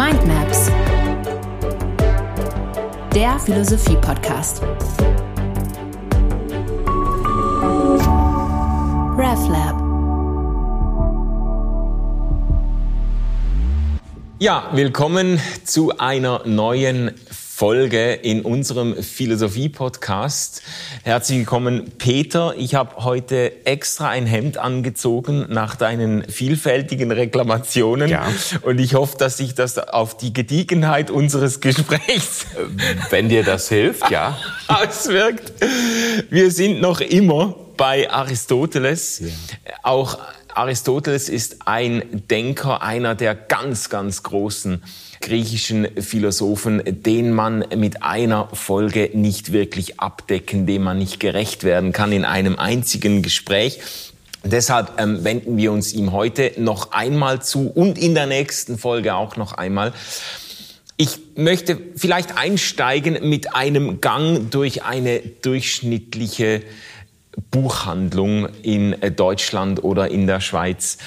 Mindmaps, der Philosophie-Podcast. RefLab. Ja, willkommen zu einer neuen Folge in unserem Philosophie-Podcast. Herzlich willkommen, Peter. Ich habe heute extra ein Hemd angezogen nach deinen vielfältigen Reklamationen. Ja. Und ich hoffe, dass sich das auf die Gediegenheit unseres Gesprächs, wenn dir das hilft, ja, auswirkt. Wir sind noch immer bei Aristoteles. Ja. Auch Aristoteles ist ein Denker, einer der ganz, ganz großen griechischen Philosophen, den man mit einer Folge nicht wirklich abdecken, dem man nicht gerecht werden kann in einem einzigen Gespräch. Deshalb ähm, wenden wir uns ihm heute noch einmal zu und in der nächsten Folge auch noch einmal. Ich möchte vielleicht einsteigen mit einem Gang durch eine durchschnittliche Buchhandlung in Deutschland oder in der Schweiz.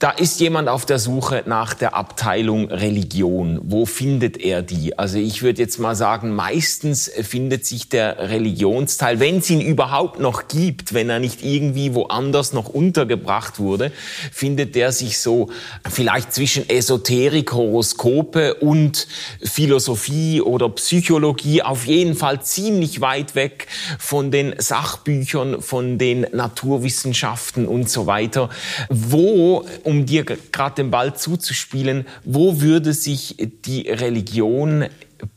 Da ist jemand auf der Suche nach der Abteilung Religion. Wo findet er die? Also ich würde jetzt mal sagen, meistens findet sich der Religionsteil, wenn es ihn überhaupt noch gibt, wenn er nicht irgendwie woanders noch untergebracht wurde, findet der sich so vielleicht zwischen Esoterik, Horoskope und Philosophie oder Psychologie auf jeden Fall ziemlich weit weg von den Sachbüchern, von den Naturwissenschaften und so weiter. Wo um dir gerade den Ball zuzuspielen, wo würde sich die Religion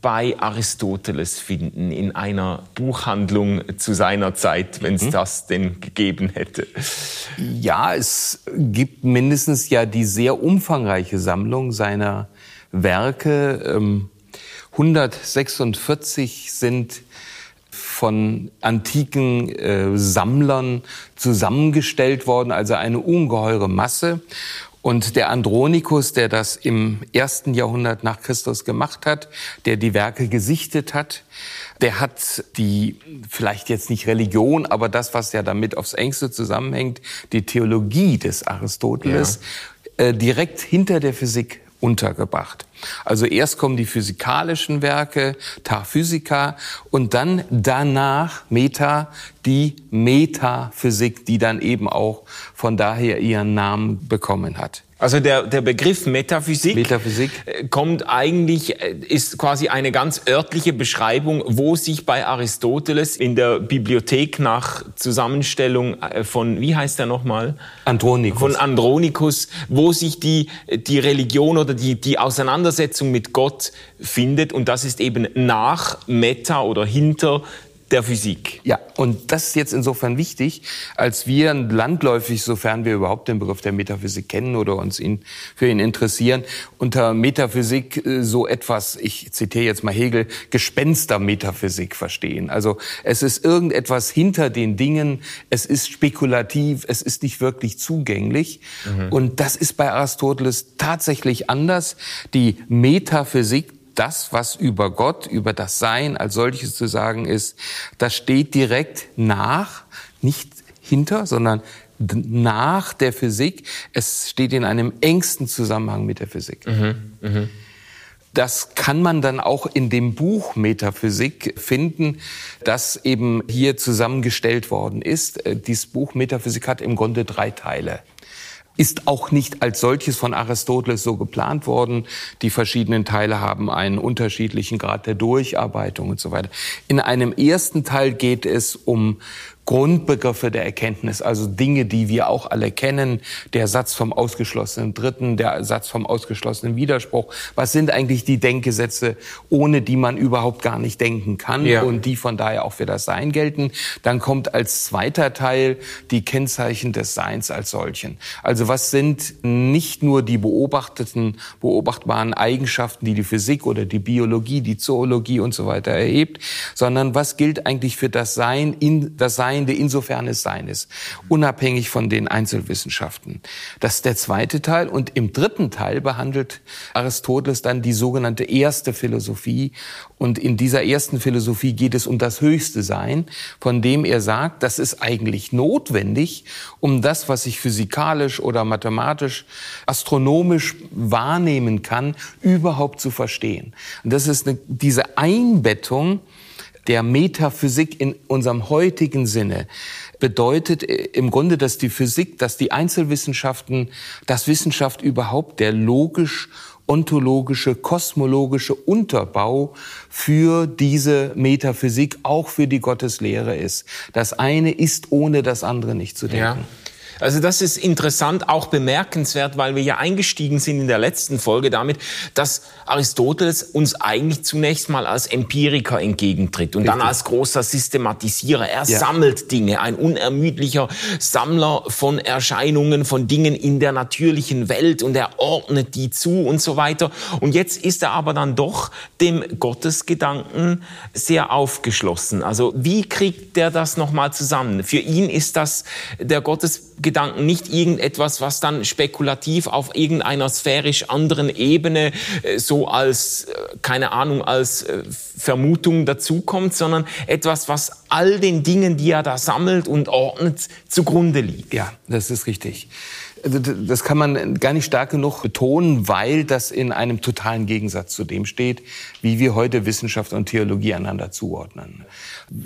bei Aristoteles finden, in einer Buchhandlung zu seiner Zeit, wenn es mhm. das denn gegeben hätte? Ja, es gibt mindestens ja die sehr umfangreiche Sammlung seiner Werke. 146 ähm, sind von antiken äh, Sammlern zusammengestellt worden, also eine ungeheure Masse. Und der Andronikus, der das im ersten Jahrhundert nach Christus gemacht hat, der die Werke gesichtet hat, der hat die, vielleicht jetzt nicht Religion, aber das, was ja damit aufs engste zusammenhängt, die Theologie des Aristoteles, ja. äh, direkt hinter der Physik untergebracht. Also erst kommen die physikalischen Werke, Ta Physica, und dann danach Meta, die Metaphysik, die dann eben auch von daher ihren Namen bekommen hat. Also der, der Begriff Metaphysik, Metaphysik äh, kommt eigentlich, äh, ist quasi eine ganz örtliche Beschreibung, wo sich bei Aristoteles in der Bibliothek nach Zusammenstellung äh, von, wie heißt der nochmal? Andronikus. Von Andronikus, wo sich die, die Religion oder die, die Auseinandersetzung mit Gott findet. Und das ist eben nach Meta oder hinter der Physik. Ja, und das ist jetzt insofern wichtig, als wir landläufig, sofern wir überhaupt den Begriff der Metaphysik kennen oder uns ihn, für ihn interessieren, unter Metaphysik äh, so etwas, ich zitiere jetzt mal Hegel, Gespenstermetaphysik verstehen. Also es ist irgendetwas hinter den Dingen, es ist spekulativ, es ist nicht wirklich zugänglich. Mhm. Und das ist bei Aristoteles tatsächlich anders. Die Metaphysik, das, was über Gott, über das Sein als solches zu sagen ist, das steht direkt nach, nicht hinter, sondern nach der Physik. Es steht in einem engsten Zusammenhang mit der Physik. Mhm, mh. Das kann man dann auch in dem Buch Metaphysik finden, das eben hier zusammengestellt worden ist. Äh, dieses Buch Metaphysik hat im Grunde drei Teile ist auch nicht als solches von Aristoteles so geplant worden. Die verschiedenen Teile haben einen unterschiedlichen Grad der Durcharbeitung und so weiter. In einem ersten Teil geht es um Grundbegriffe der Erkenntnis, also Dinge, die wir auch alle kennen, der Satz vom ausgeschlossenen Dritten, der Satz vom ausgeschlossenen Widerspruch. Was sind eigentlich die Denkgesetze, ohne die man überhaupt gar nicht denken kann ja. und die von daher auch für das Sein gelten? Dann kommt als zweiter Teil die Kennzeichen des Seins als solchen. Also was sind nicht nur die beobachteten, beobachtbaren Eigenschaften, die die Physik oder die Biologie, die Zoologie und so weiter erhebt, sondern was gilt eigentlich für das Sein in das Sein Gemeinde, insofern es sein ist, unabhängig von den Einzelwissenschaften. Das ist der zweite Teil. Und im dritten Teil behandelt Aristoteles dann die sogenannte erste Philosophie. Und in dieser ersten Philosophie geht es um das höchste Sein, von dem er sagt, das ist eigentlich notwendig, um das, was ich physikalisch oder mathematisch, astronomisch wahrnehmen kann, überhaupt zu verstehen. Und das ist eine, diese Einbettung der Metaphysik in unserem heutigen Sinne bedeutet äh, im Grunde, dass die Physik, dass die Einzelwissenschaften, dass Wissenschaft überhaupt der logisch ontologische, kosmologische Unterbau für diese Metaphysik, auch für die Gotteslehre ist. Das eine ist ohne das andere nicht zu denken. Ja. Also das ist interessant, auch bemerkenswert, weil wir ja eingestiegen sind in der letzten Folge damit, dass Aristoteles uns eigentlich zunächst mal als Empiriker entgegentritt und Richtig. dann als großer Systematisierer. Er ja. sammelt Dinge, ein unermüdlicher Sammler von Erscheinungen, von Dingen in der natürlichen Welt und er ordnet die zu und so weiter. Und jetzt ist er aber dann doch dem Gottesgedanken sehr aufgeschlossen. Also wie kriegt der das nochmal zusammen? Für ihn ist das der Gottesgedanke Gedanken, nicht irgendetwas, was dann spekulativ auf irgendeiner sphärisch anderen Ebene äh, so als, äh, keine Ahnung, als äh, Vermutung dazukommt, sondern etwas, was all den Dingen, die er da sammelt und ordnet, zugrunde liegt. Ja, das ist richtig. Das kann man gar nicht stark genug betonen, weil das in einem totalen Gegensatz zu dem steht, wie wir heute Wissenschaft und Theologie einander zuordnen.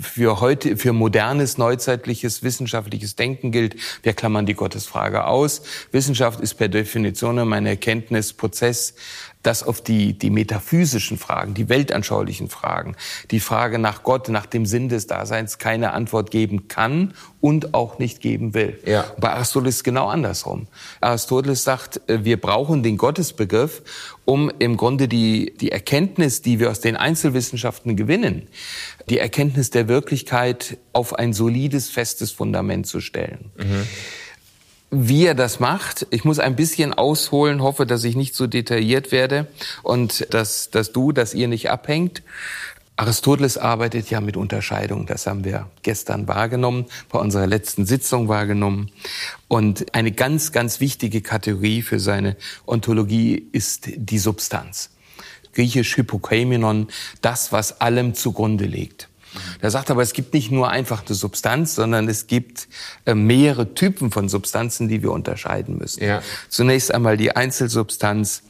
Für heute, für modernes, neuzeitliches, wissenschaftliches Denken gilt, wir klammern die Gottesfrage aus. Wissenschaft ist per Definition ein Erkenntnisprozess, das auf die, die metaphysischen Fragen, die weltanschaulichen Fragen, die Frage nach Gott, nach dem Sinn des Daseins keine Antwort geben kann und auch nicht geben will. Ja. Bei Aristoteles ist genau andersrum. Aristoteles sagt, äh, wir brauchen den Gottesbegriff, um im Grunde die, die Erkenntnis, die wir aus den Einzelwissenschaften gewinnen, die Erkenntnis der Wirklichkeit auf ein solides, festes Fundament zu stellen. Mhm wie er das macht. Ich muss ein bisschen ausholen, hoffe, dass ich nicht so detailliert werde und dass, dass du, dass ihr nicht abhängt. Aristoteles arbeitet ja mit Unterscheidung. Das haben wir gestern wahrgenommen, bei unserer letzten Sitzung wahrgenommen. Und eine ganz, ganz wichtige Kategorie für seine Ontologie ist die Substanz. Griechisch Hypokaimenon, das, was allem zugrunde liegt. Der sagt aber, es gibt nicht nur einfach eine Substanz, sondern es gibt äh, mehrere Typen von Substanzen, die wir unterscheiden müssen. Ja. Zunächst einmal die Einzelsubstanz,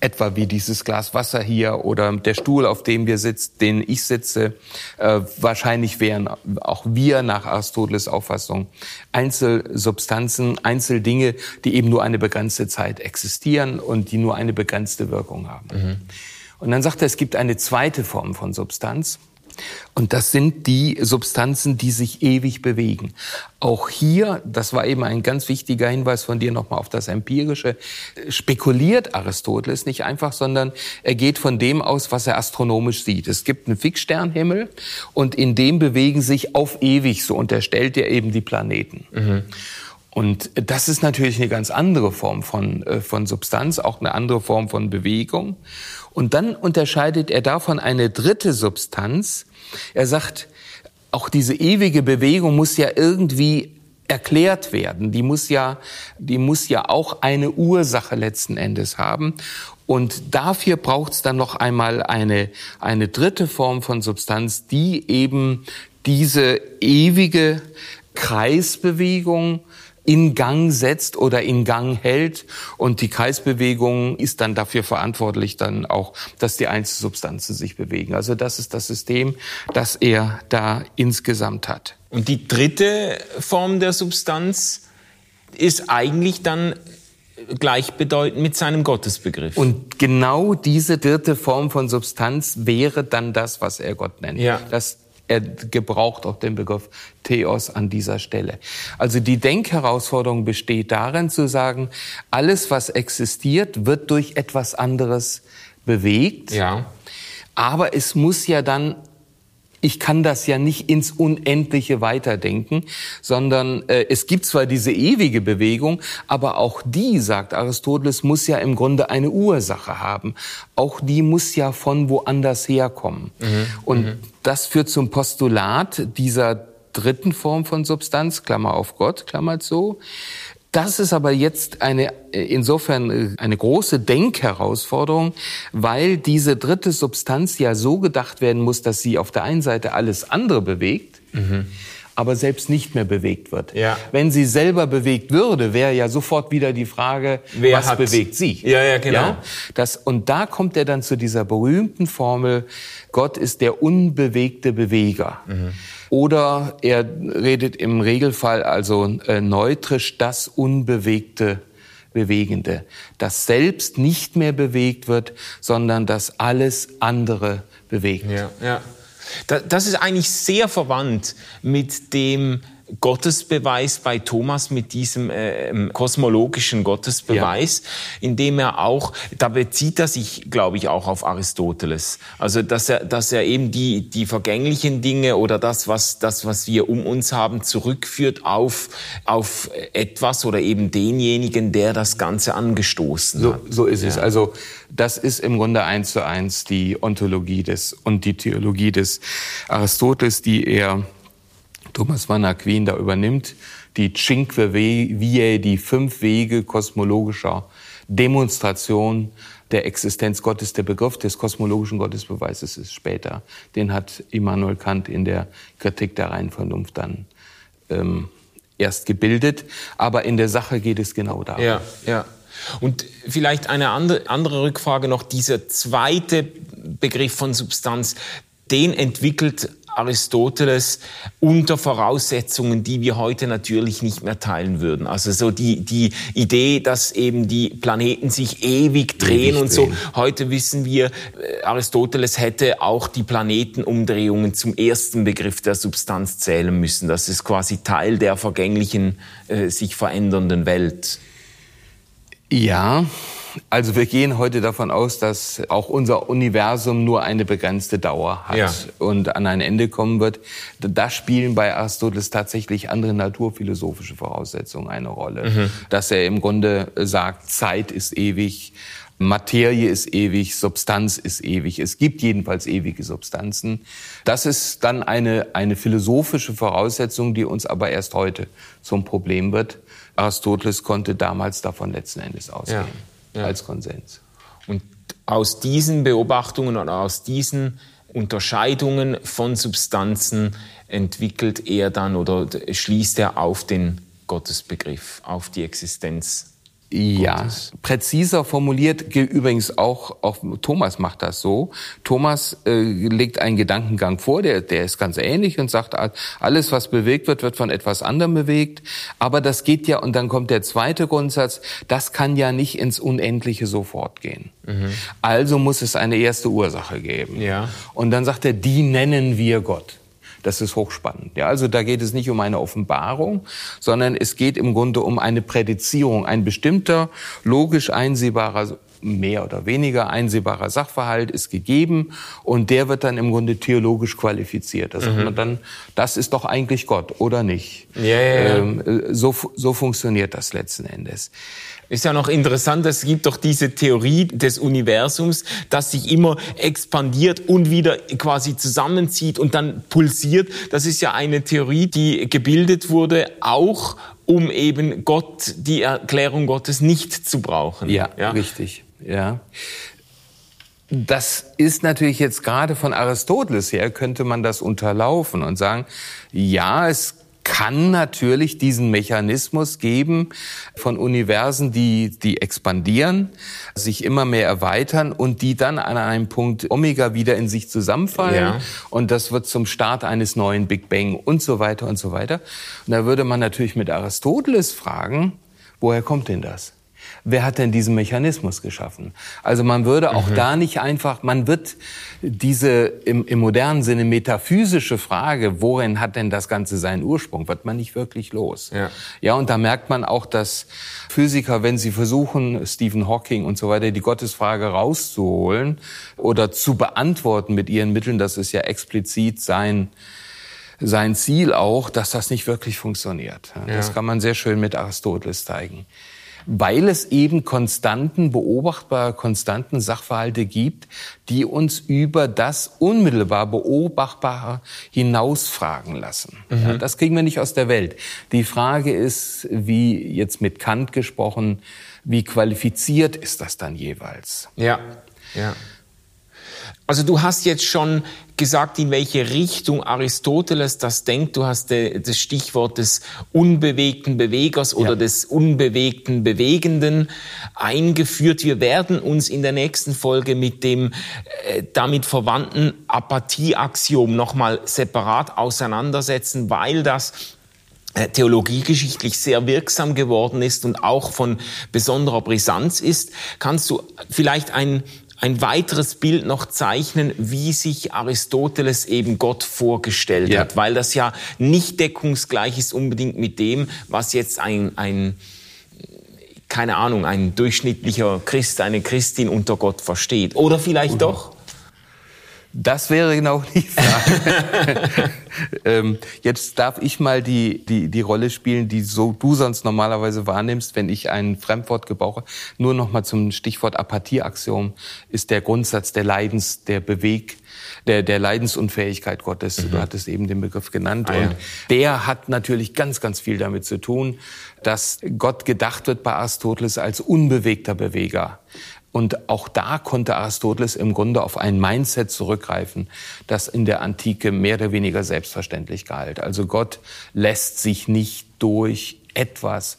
etwa wie dieses Glas Wasser hier oder der Stuhl, auf dem wir sitzen, den ich sitze. Äh, wahrscheinlich wären auch wir nach Aristoteles Auffassung Einzelsubstanzen, Einzeldinge, die eben nur eine begrenzte Zeit existieren und die nur eine begrenzte Wirkung haben. Mhm. Und dann sagt er, es gibt eine zweite Form von Substanz. Und das sind die Substanzen, die sich ewig bewegen. Auch hier, das war eben ein ganz wichtiger Hinweis von dir nochmal auf das Empirische, spekuliert Aristoteles nicht einfach, sondern er geht von dem aus, was er astronomisch sieht. Es gibt einen Fixsternhimmel und in dem bewegen sich auf ewig, so unterstellt er eben die Planeten. Mhm. Und das ist natürlich eine ganz andere Form von, äh, von Substanz, auch eine andere Form von Bewegung. Und dann unterscheidet er davon eine dritte Substanz. Er sagt, auch diese ewige Bewegung muss ja irgendwie erklärt werden. Die muss ja, die muss ja auch eine Ursache letzten Endes haben. Und dafür braucht es dann noch einmal eine, eine dritte Form von Substanz, die eben diese ewige Kreisbewegung in Gang setzt oder in Gang hält. Und die Kreisbewegung ist dann dafür verantwortlich dann auch, dass die Einzelsubstanzen sich bewegen. Also das ist das System, das er da insgesamt hat. Und die dritte Form der Substanz ist eigentlich dann gleichbedeutend mit seinem Gottesbegriff. Und genau diese dritte Form von Substanz wäre dann das, was er Gott nennt. Ja. Das er gebraucht auch den Begriff Theos an dieser Stelle. Also die Denkherausforderung besteht darin zu sagen, alles, was existiert, wird durch etwas anderes bewegt. Ja. Aber es muss ja dann ich kann das ja nicht ins Unendliche weiterdenken, sondern äh, es gibt zwar diese ewige Bewegung, aber auch die, sagt Aristoteles, muss ja im Grunde eine Ursache haben. Auch die muss ja von woanders herkommen. Mhm. Und mhm. das führt zum Postulat dieser dritten Form von Substanz, Klammer auf Gott, Klammer zu. Das ist aber jetzt eine, insofern äh, eine große Denkherausforderung, weil diese dritte Substanz ja so gedacht werden muss, dass sie auf der einen Seite alles andere bewegt. Mhm aber selbst nicht mehr bewegt wird. Ja. Wenn sie selber bewegt würde, wäre ja sofort wieder die Frage, Wer was hat? bewegt sie? Ja, ja, genau. Ja? Das, und da kommt er dann zu dieser berühmten Formel, Gott ist der unbewegte Beweger. Mhm. Oder er redet im Regelfall also äh, neutrisch das unbewegte Bewegende, das selbst nicht mehr bewegt wird, sondern das alles andere bewegt. Ja, ja. Das ist eigentlich sehr verwandt mit dem Gottesbeweis bei Thomas mit diesem äh, ähm, kosmologischen Gottesbeweis, ja. indem er auch, da bezieht er sich, glaube ich, auch auf Aristoteles. Also, dass er, dass er eben die, die vergänglichen Dinge oder das, was, das, was wir um uns haben, zurückführt auf, auf etwas oder eben denjenigen, der das Ganze angestoßen so, hat. So ist ja. es. Also, das ist im Grunde eins zu eins die Ontologie des und die Theologie des Aristoteles, die er Thomas van Aquin da übernimmt, die Cinque Viae, die fünf Wege kosmologischer Demonstration der Existenz Gottes. Der Begriff des kosmologischen Gottesbeweises ist später. Den hat Immanuel Kant in der Kritik der reinen Vernunft dann ähm, erst gebildet. Aber in der Sache geht es genau darum. Ja, ja. Und vielleicht eine andere Rückfrage noch. Dieser zweite Begriff von Substanz, den entwickelt Aristoteles unter Voraussetzungen, die wir heute natürlich nicht mehr teilen würden. Also so die, die Idee, dass eben die Planeten sich ewig drehen ewig und drehen. so. Heute wissen wir, äh, Aristoteles hätte auch die Planetenumdrehungen zum ersten Begriff der Substanz zählen müssen. Das ist quasi Teil der vergänglichen, äh, sich verändernden Welt. Ja, also wir gehen heute davon aus, dass auch unser Universum nur eine begrenzte Dauer hat ja. und an ein Ende kommen wird. Da spielen bei Aristoteles tatsächlich andere naturphilosophische Voraussetzungen eine Rolle. Mhm. Dass er im Grunde sagt, Zeit ist ewig, Materie ist ewig, Substanz ist ewig. Es gibt jedenfalls ewige Substanzen. Das ist dann eine, eine philosophische Voraussetzung, die uns aber erst heute zum Problem wird. Aristoteles konnte damals davon letzten Endes ausgehen. Ja ja. als Konsens. Und aus diesen Beobachtungen und aus diesen Unterscheidungen von Substanzen entwickelt er dann oder schließt er auf den Gottesbegriff, auf die Existenz ja, präziser formuliert, übrigens auch, auch Thomas macht das so. Thomas äh, legt einen Gedankengang vor, der, der ist ganz ähnlich und sagt, alles, was bewegt wird, wird von etwas anderem bewegt. Aber das geht ja, und dann kommt der zweite Grundsatz, das kann ja nicht ins Unendliche sofort gehen. Mhm. Also muss es eine erste Ursache geben. Ja. Und dann sagt er, die nennen wir Gott. Das ist hochspannend. Ja, also da geht es nicht um eine Offenbarung, sondern es geht im Grunde um eine Prädizierung. Ein bestimmter, logisch einsehbarer mehr oder weniger einsehbarer Sachverhalt ist gegeben und der wird dann im Grunde theologisch qualifiziert. Da sagt mhm. man dann, das ist doch eigentlich Gott oder nicht. Ja, ja, ja. Ähm, so, so funktioniert das letzten Endes. Ist ja noch interessant, es gibt doch diese Theorie des Universums, das sich immer expandiert und wieder quasi zusammenzieht und dann pulsiert. Das ist ja eine Theorie, die gebildet wurde, auch um eben Gott, die Erklärung Gottes nicht zu brauchen. Ja, ja? richtig. Ja. Das ist natürlich jetzt gerade von Aristoteles her, könnte man das unterlaufen und sagen, ja, es kann natürlich diesen Mechanismus geben von Universen, die, die expandieren, sich immer mehr erweitern und die dann an einem Punkt Omega wieder in sich zusammenfallen. Ja. Und das wird zum Start eines neuen Big Bang und so weiter und so weiter. Und da würde man natürlich mit Aristoteles fragen, woher kommt denn das? Wer hat denn diesen Mechanismus geschaffen? Also man würde auch mhm. da nicht einfach, man wird diese im, im modernen Sinne metaphysische Frage, worin hat denn das Ganze seinen Ursprung, wird man nicht wirklich los. Ja, ja und da merkt man auch, dass Physiker, wenn sie versuchen, Stephen Hawking und so weiter, die Gottesfrage rauszuholen oder zu beantworten mit ihren Mitteln, das ist ja explizit sein, sein Ziel auch, dass das nicht wirklich funktioniert. Das kann man sehr schön mit Aristoteles zeigen. Weil es eben konstanten, beobachtbare, konstanten Sachverhalte gibt, die uns über das unmittelbar Beobachtbare hinausfragen lassen. Mhm. Ja, das kriegen wir nicht aus der Welt. Die Frage ist, wie jetzt mit Kant gesprochen, wie qualifiziert ist das dann jeweils? Ja, ja. Also du hast jetzt schon gesagt, in welche Richtung Aristoteles das denkt. Du hast das Stichwort des unbewegten Bewegers oder ja. des unbewegten Bewegenden eingeführt. Wir werden uns in der nächsten Folge mit dem äh, damit verwandten Apathieaxiom nochmal separat auseinandersetzen, weil das äh, theologiegeschichtlich sehr wirksam geworden ist und auch von besonderer Brisanz ist. Kannst du vielleicht ein ein weiteres Bild noch zeichnen, wie sich Aristoteles eben Gott vorgestellt ja. hat, weil das ja nicht deckungsgleich ist unbedingt mit dem, was jetzt ein, ein keine Ahnung, ein durchschnittlicher Christ, eine Christin unter Gott versteht. Oder vielleicht mhm. doch? Das wäre genau die Frage. ähm, jetzt darf ich mal die, die, die Rolle spielen, die so du sonst normalerweise wahrnimmst, wenn ich ein Fremdwort gebrauche. Nur noch mal zum Stichwort Apathieaxiom ist der Grundsatz der Leidens, der Beweg, der, der Leidensunfähigkeit Gottes. Mhm. Du hattest eben den Begriff genannt. Ah, und ja. der hat natürlich ganz, ganz viel damit zu tun, dass Gott gedacht wird bei Aristoteles als unbewegter Beweger. Und auch da konnte Aristoteles im Grunde auf ein Mindset zurückgreifen, das in der Antike mehr oder weniger selbstverständlich galt. Also Gott lässt sich nicht durch etwas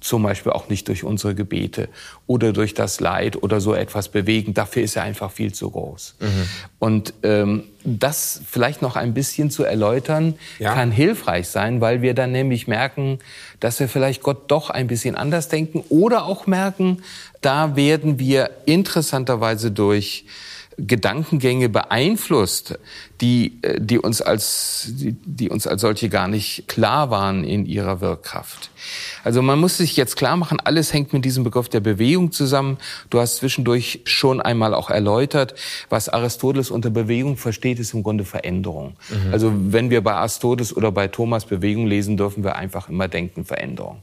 zum Beispiel auch nicht durch unsere Gebete oder durch das Leid oder so etwas bewegen. Dafür ist er einfach viel zu groß. Mhm. Und ähm, das vielleicht noch ein bisschen zu erläutern, ja. kann hilfreich sein, weil wir dann nämlich merken, dass wir vielleicht Gott doch ein bisschen anders denken oder auch merken, da werden wir interessanterweise durch Gedankengänge beeinflusst, die, äh, die, uns als, die, die uns als solche gar nicht klar waren in ihrer Wirkkraft. Also man muss sich jetzt klar machen, alles hängt mit diesem Begriff der Bewegung zusammen. Du hast zwischendurch schon einmal auch erläutert, was Aristoteles unter Bewegung versteht, ist im Grunde Veränderung. Mhm. Also wenn wir bei Aristoteles oder bei Thomas Bewegung lesen, dürfen wir einfach immer denken Veränderung.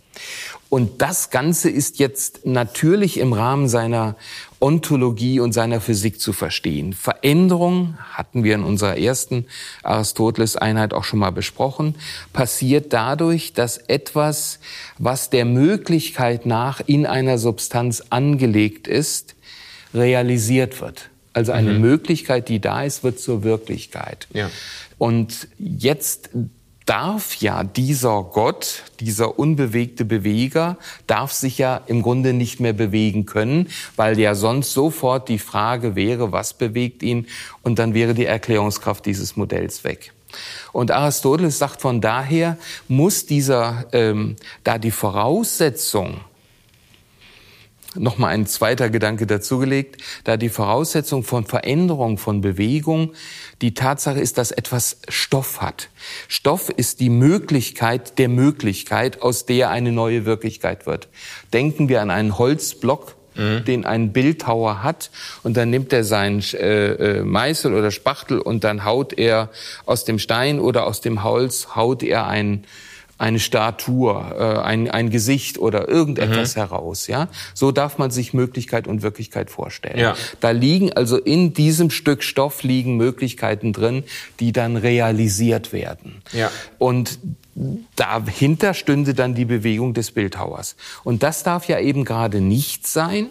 Und das Ganze ist jetzt natürlich im Rahmen seiner Ontologie und seiner Physik zu verstehen. Veränderung, hatten wir in unserer ersten Aristoteles-Einheit auch schon mal besprochen, passiert dadurch, dass etwas, was der Möglichkeit nach in einer Substanz angelegt ist, realisiert wird. Also eine mhm. Möglichkeit, die da ist, wird zur Wirklichkeit. Ja. Und jetzt darf ja dieser Gott, dieser unbewegte Beweger, darf sich ja im Grunde nicht mehr bewegen können, weil ja sonst sofort die Frage wäre, was bewegt ihn, und dann wäre die Erklärungskraft dieses Modells weg. Und Aristoteles sagt von daher, muss dieser, ähm, da die Voraussetzung nochmal ein zweiter Gedanke dazugelegt, da die Voraussetzung von Veränderung, von Bewegung, die Tatsache ist, dass etwas Stoff hat. Stoff ist die Möglichkeit der Möglichkeit, aus der eine neue Wirklichkeit wird. Denken wir an einen Holzblock, mhm. den ein Bildhauer hat und dann nimmt er seinen äh, äh, Meißel oder Spachtel und dann haut er aus dem Stein oder aus dem Holz haut er einen eine Statur, äh, ein, ein Gesicht oder irgendetwas mhm. heraus. Ja, so darf man sich Möglichkeit und Wirklichkeit vorstellen. Ja. Da liegen also in diesem Stück Stoff liegen Möglichkeiten drin, die dann realisiert werden. Ja. Und dahinter stünde dann die Bewegung des Bildhauers. Und das darf ja eben gerade nicht sein,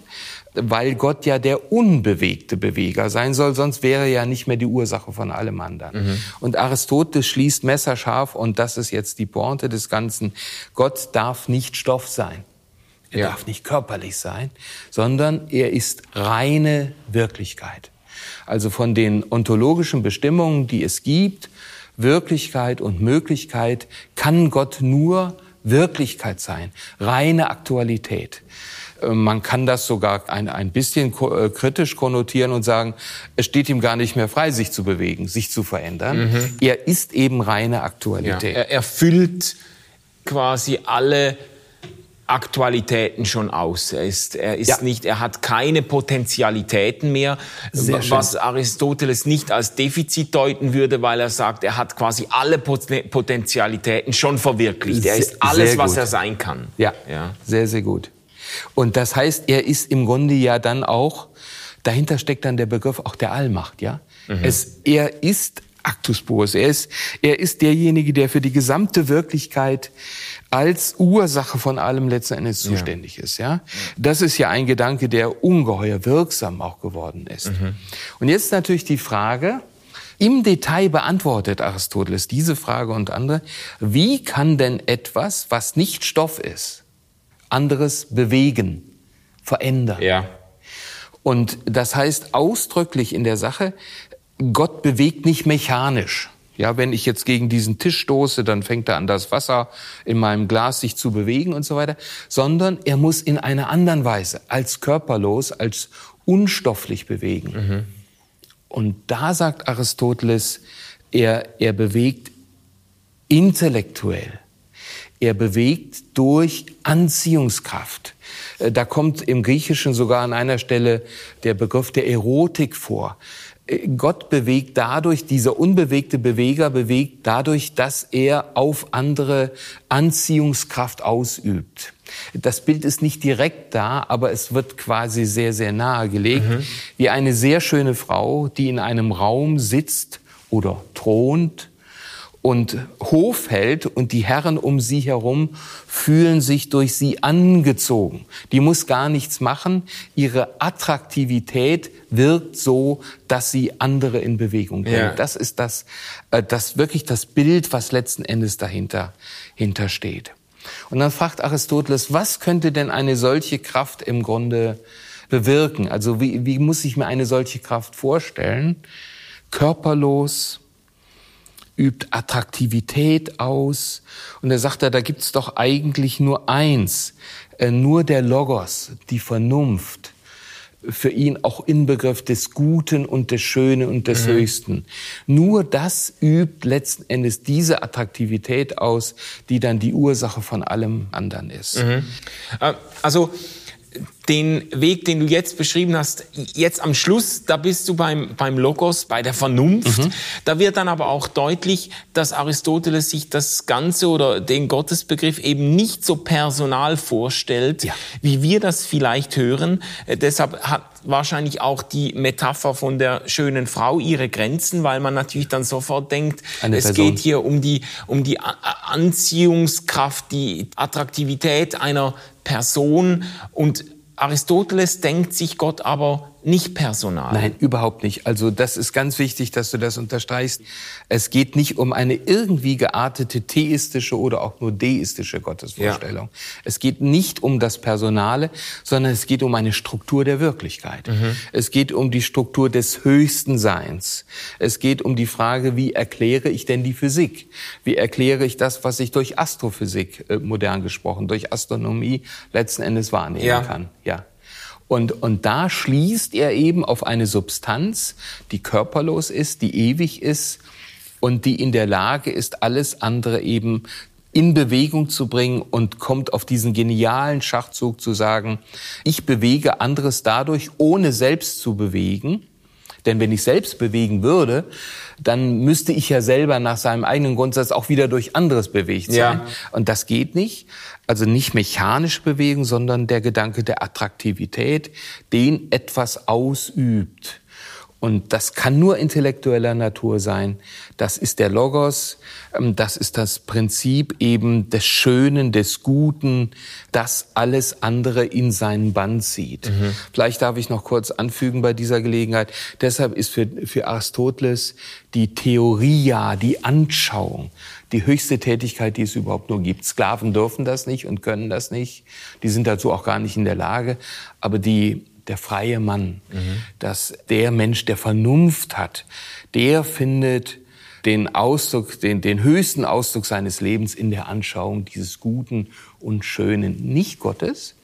weil Gott ja der unbewegte Beweger sein soll, sonst wäre er ja nicht mehr die Ursache von allem anderen. Mhm. Und Aristoteles schließt messerscharf, und das ist jetzt die Pointe des Ganzen, Gott darf nicht Stoff sein. Er ja. darf nicht körperlich sein, sondern er ist reine Wirklichkeit. Also von den ontologischen Bestimmungen, die es gibt, Wirklichkeit und Möglichkeit, kann Gott nur Wirklichkeit sein, reine Aktualität. Äh, man kann das sogar ein, ein bisschen äh, kritisch konnotieren und sagen, es steht ihm gar nicht mehr frei, sich zu bewegen, sich zu verändern. Mhm. Er ist eben reine Aktualität. Ja. Er erfüllt quasi alle Aktualitäten schon aus. Er ist, er ist ja. nicht, er hat keine Potentialitäten mehr, Sehr was schön. Aristoteles nicht als Defizit deuten würde, weil er sagt, er hat quasi alle Potentialitäten schon verwirklicht. Er ist alles, was er sein kann. Ja, ja. sehr, sehr gut. Und das heißt, er ist im Grunde ja dann auch, dahinter steckt dann der Begriff auch der Allmacht, ja. Mhm. Es, er ist Actus Purus. Er ist, er ist derjenige, der für die gesamte Wirklichkeit als Ursache von allem letzten Endes zuständig ja. ist. Ja, das ist ja ein Gedanke, der ungeheuer wirksam auch geworden ist. Mhm. Und jetzt natürlich die Frage: Im Detail beantwortet Aristoteles diese Frage und andere. Wie kann denn etwas, was nicht Stoff ist, anderes bewegen, verändern? Ja. Und das heißt ausdrücklich in der Sache, Gott bewegt nicht mechanisch. Ja, wenn ich jetzt gegen diesen Tisch stoße, dann fängt er an, das Wasser in meinem Glas sich zu bewegen und so weiter, sondern er muss in einer anderen Weise, als körperlos, als unstofflich bewegen. Mhm. Und da sagt Aristoteles, er, er bewegt intellektuell. Er bewegt durch Anziehungskraft. Äh, da kommt im Griechischen sogar an einer Stelle der Begriff der Erotik vor. Gott bewegt dadurch, dieser unbewegte Beweger bewegt dadurch, dass er auf andere Anziehungskraft ausübt. Das Bild ist nicht direkt da, aber es wird quasi sehr, sehr nahe gelegt, mhm. wie eine sehr schöne Frau, die in einem Raum sitzt oder thront und Hof hält und die Herren um sie herum fühlen sich durch sie angezogen. Die muss gar nichts machen. Ihre Attraktivität wirkt so, dass sie andere in Bewegung bringt. Ja. Das ist das, äh, das wirklich das Bild, was letzten Endes dahinter hintersteht. Und dann fragt Aristoteles, was könnte denn eine solche Kraft im Grunde bewirken? Also wie, wie muss ich mir eine solche Kraft vorstellen? Körperlos, übt Attraktivität aus. Und er sagt, da gibt's doch eigentlich nur eins, äh, nur der Logos, die Vernunft, für ihn auch Inbegriff des Guten und des Schönen und des mhm. Höchsten. Nur das übt letzten Endes diese Attraktivität aus, die dann die Ursache von allem anderen ist. Mhm. Äh, also den Weg, den du jetzt beschrieben hast, jetzt am Schluss, da bist du beim, beim Logos, bei der Vernunft. Mhm. Da wird dann aber auch deutlich, dass Aristoteles sich das Ganze oder den Gottesbegriff eben nicht so personal vorstellt, ja. wie wir das vielleicht hören. Äh, deshalb hat wahrscheinlich auch die Metapher von der schönen Frau ihre Grenzen, weil man natürlich dann sofort denkt, Eine es Person. geht hier um die, um die Anziehungskraft, die Attraktivität einer Person und Aristoteles denkt sich Gott aber nicht personal. Nein, überhaupt nicht. Also das ist ganz wichtig, dass du das unterstreichst. Es geht nicht um eine irgendwie geartete theistische oder auch nur deistische Gottesvorstellung. Ja. Es geht nicht um das Personale, sondern es geht um eine Struktur der Wirklichkeit. Mhm. Es geht um die Struktur des höchsten Seins. Es geht um die Frage, wie erkläre ich denn die Physik? Wie erkläre ich das, was ich durch Astrophysik, äh, modern gesprochen, durch Astronomie letzten Endes wahrnehmen ja. kann? Ja. Und, und da schließt er eben auf eine Substanz, die körperlos ist, die ewig ist und die in der Lage ist, alles andere eben in Bewegung zu bringen und kommt auf diesen genialen Schachzug zu sagen, ich bewege anderes dadurch, ohne selbst zu bewegen. Denn wenn ich selbst bewegen würde, dann müsste ich ja selber nach seinem eigenen Grundsatz auch wieder durch anderes bewegt sein. Ja. Und das geht nicht. Also nicht mechanisch bewegen, sondern der Gedanke der Attraktivität, den etwas ausübt. Und das kann nur intellektueller Natur sein. Das ist der Logos, ähm, das ist das Prinzip eben des Schönen, des Guten, das alles andere in seinen Band zieht. Mhm. Vielleicht darf ich noch kurz anfügen bei dieser Gelegenheit. Deshalb ist für, für Aristoteles die Theoria, die Anschauung, die höchste Tätigkeit, die es überhaupt nur gibt. Sklaven dürfen das nicht und können das nicht. Die sind dazu auch gar nicht in der Lage. Aber die der freie Mann, mhm. dass der Mensch, der Vernunft hat, der findet den Ausdruck, den, den höchsten Ausdruck seines Lebens in der Anschauung dieses Guten und Schönen, nicht Gottes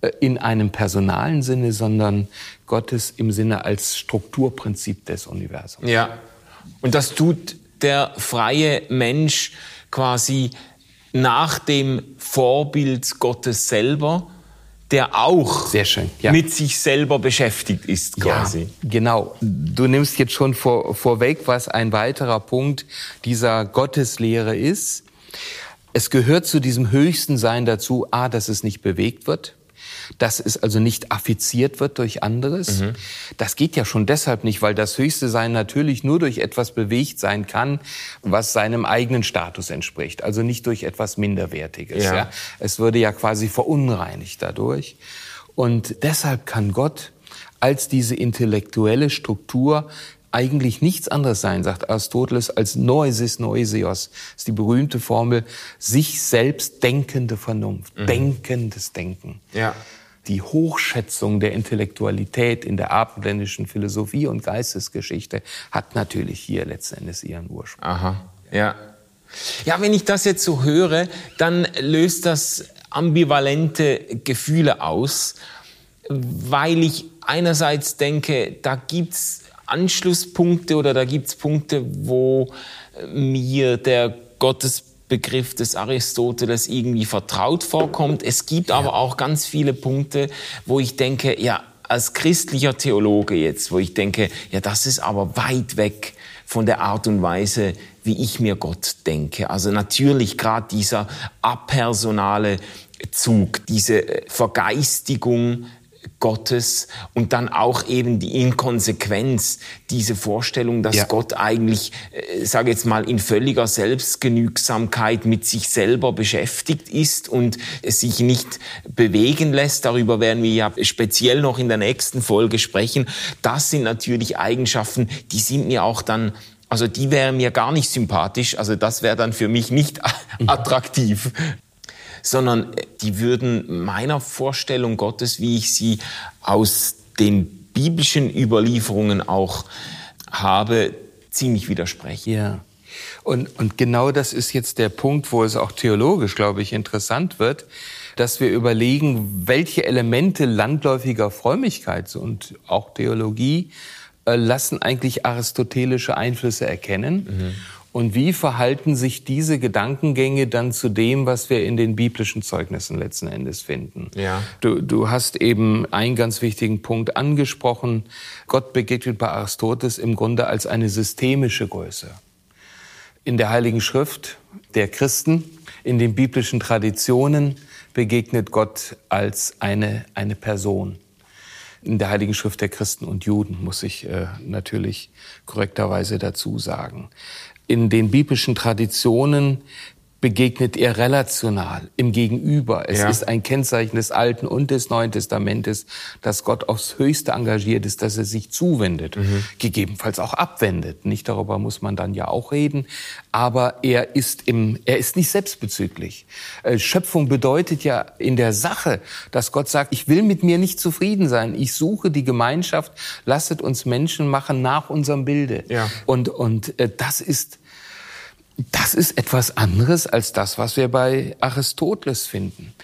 äh, in einem personalen Sinne, sondern Gottes im Sinne als Strukturprinzip des Universums. Ja, und das tut der freie Mensch quasi nach dem Vorbild Gottes selber der auch ja. mit sich selber beschäftigt ist quasi. Ja, genau. Du nimmst jetzt schon vor, vorweg, was ein weiterer Punkt dieser Gotteslehre ist. Es gehört zu diesem höchsten Sein dazu, a, dass es nicht bewegt wird, dass es also nicht affiziert wird durch anderes. Mhm. Das geht ja schon deshalb nicht, weil das höchste Sein natürlich nur durch etwas bewegt sein kann, was seinem eigenen Status entspricht, also nicht durch etwas Minderwertiges. Ja. ja. Es würde ja quasi verunreinigt dadurch. Und deshalb kann Gott als diese intellektuelle Struktur eigentlich nichts anderes sein, sagt Aristoteles, als Noesis Noesios. Das ist die berühmte Formel, sich selbst denkende Vernunft, mhm. denkendes Denken. Ja. Die Hochschätzung der Intellektualität in der abendländischen Philosophie und Geistesgeschichte hat natürlich hier letzten Endes ihren Ursprung. Aha, ja. Ja, wenn ich das jetzt so höre, dann löst das ambivalente Gefühle aus, weil ich einerseits denke, da gibt's Anschlusspunkte oder da gibt's Punkte, wo mir der Gottesbegriff des Aristoteles irgendwie vertraut vorkommt. Es gibt aber auch ganz viele Punkte, wo ich denke, ja, als christlicher Theologe jetzt, wo ich denke, ja, das ist aber weit weg von der Art und Weise, wie ich mir Gott denke. Also natürlich gerade dieser apersonale Zug, diese Vergeistigung Gottes und dann auch eben die Inkonsequenz, diese Vorstellung, dass ja. Gott eigentlich, äh, sage jetzt mal, in völliger Selbstgenügsamkeit mit sich selber beschäftigt ist und sich nicht bewegen lässt. Darüber werden wir ja speziell noch in der nächsten Folge sprechen. Das sind natürlich Eigenschaften, die sind mir auch dann also die wären mir gar nicht sympathisch, also das wäre dann für mich nicht attraktiv sondern die würden meiner Vorstellung Gottes, wie ich sie aus den biblischen Überlieferungen auch habe, ziemlich widersprechen. Ja. Und, und genau das ist jetzt der Punkt, wo es auch theologisch, glaube ich, interessant wird, dass wir überlegen, welche Elemente landläufiger Frömmigkeit und auch Theologie äh, lassen eigentlich aristotelische Einflüsse erkennen. Mhm. Und wie verhalten sich diese Gedankengänge dann zu dem, was wir in den biblischen Zeugnissen letzten Endes finden? Ja. Du, du hast eben einen ganz wichtigen Punkt angesprochen. Gott begegnet bei Aristoteles im Grunde als eine systemische Größe. In der Heiligen Schrift der Christen, in den biblischen Traditionen begegnet Gott als eine, eine Person in der Heiligen Schrift der Christen und Juden, muss ich äh, natürlich korrekterweise dazu sagen in den biblischen Traditionen begegnet er relational im Gegenüber. Es ja. ist ein Kennzeichen des Alten und des Neuen Testamentes, dass Gott aufs Höchste engagiert ist, dass er sich zuwendet, mhm. gegebenenfalls auch abwendet. Nicht darüber muss man dann ja auch reden, aber er ist im, er ist nicht selbstbezüglich. Äh, Schöpfung bedeutet ja in der Sache, dass Gott sagt, ich will mit mir nicht zufrieden sein. Ich suche die Gemeinschaft. Lasset uns Menschen machen nach unserem Bilde. Ja. Und und äh, das ist das ist etwas anderes als das, was wir bei Aristoteles finden.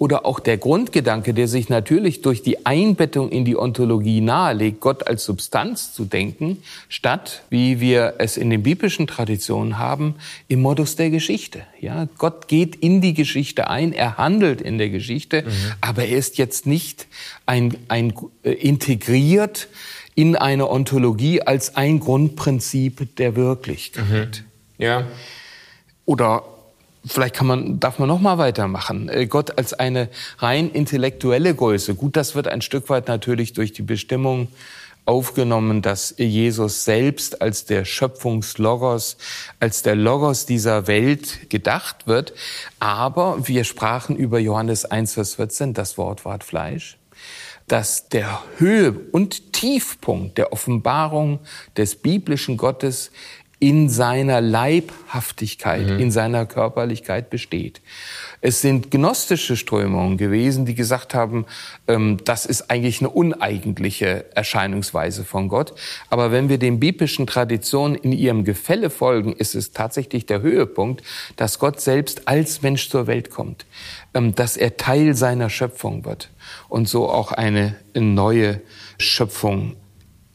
Oder auch der Grundgedanke, der sich natürlich durch die Einbettung in die Ontologie nahelegt, Gott als Substanz zu denken, statt, wie wir es in den biblischen Traditionen haben, im Modus der Geschichte. Ja, Gott geht in die Geschichte ein, er handelt in der Geschichte, mhm. aber er ist jetzt nicht ein, ein äh, integriert in eine Ontologie als ein Grundprinzip der Wirklichkeit. Mhm. Ja. Oder vielleicht kann man, darf man noch mal weitermachen. Äh, Gott als eine rein intellektuelle Größe. Gut, das wird ein Stück weit natürlich durch die Bestimmung aufgenommen, dass Jesus selbst als der Schöpfungslogos, als der Logos dieser Welt gedacht wird. Aber wir sprachen über Johannes 1, Vers 14, das Wort ward Fleisch dass der Höhe und Tiefpunkt der Offenbarung des biblischen Gottes in seiner Leibhaftigkeit, mhm. in seiner Körperlichkeit besteht. Es sind gnostische Strömungen gewesen, die gesagt haben, ähm, das ist eigentlich eine uneigentliche Erscheinungsweise von Gott. Aber wenn wir den biblischen Traditionen in ihrem Gefälle folgen, ist es tatsächlich der Höhepunkt, dass Gott selbst als Mensch zur Welt kommt, ähm, dass er Teil seiner Schöpfung wird und so auch eine neue Schöpfung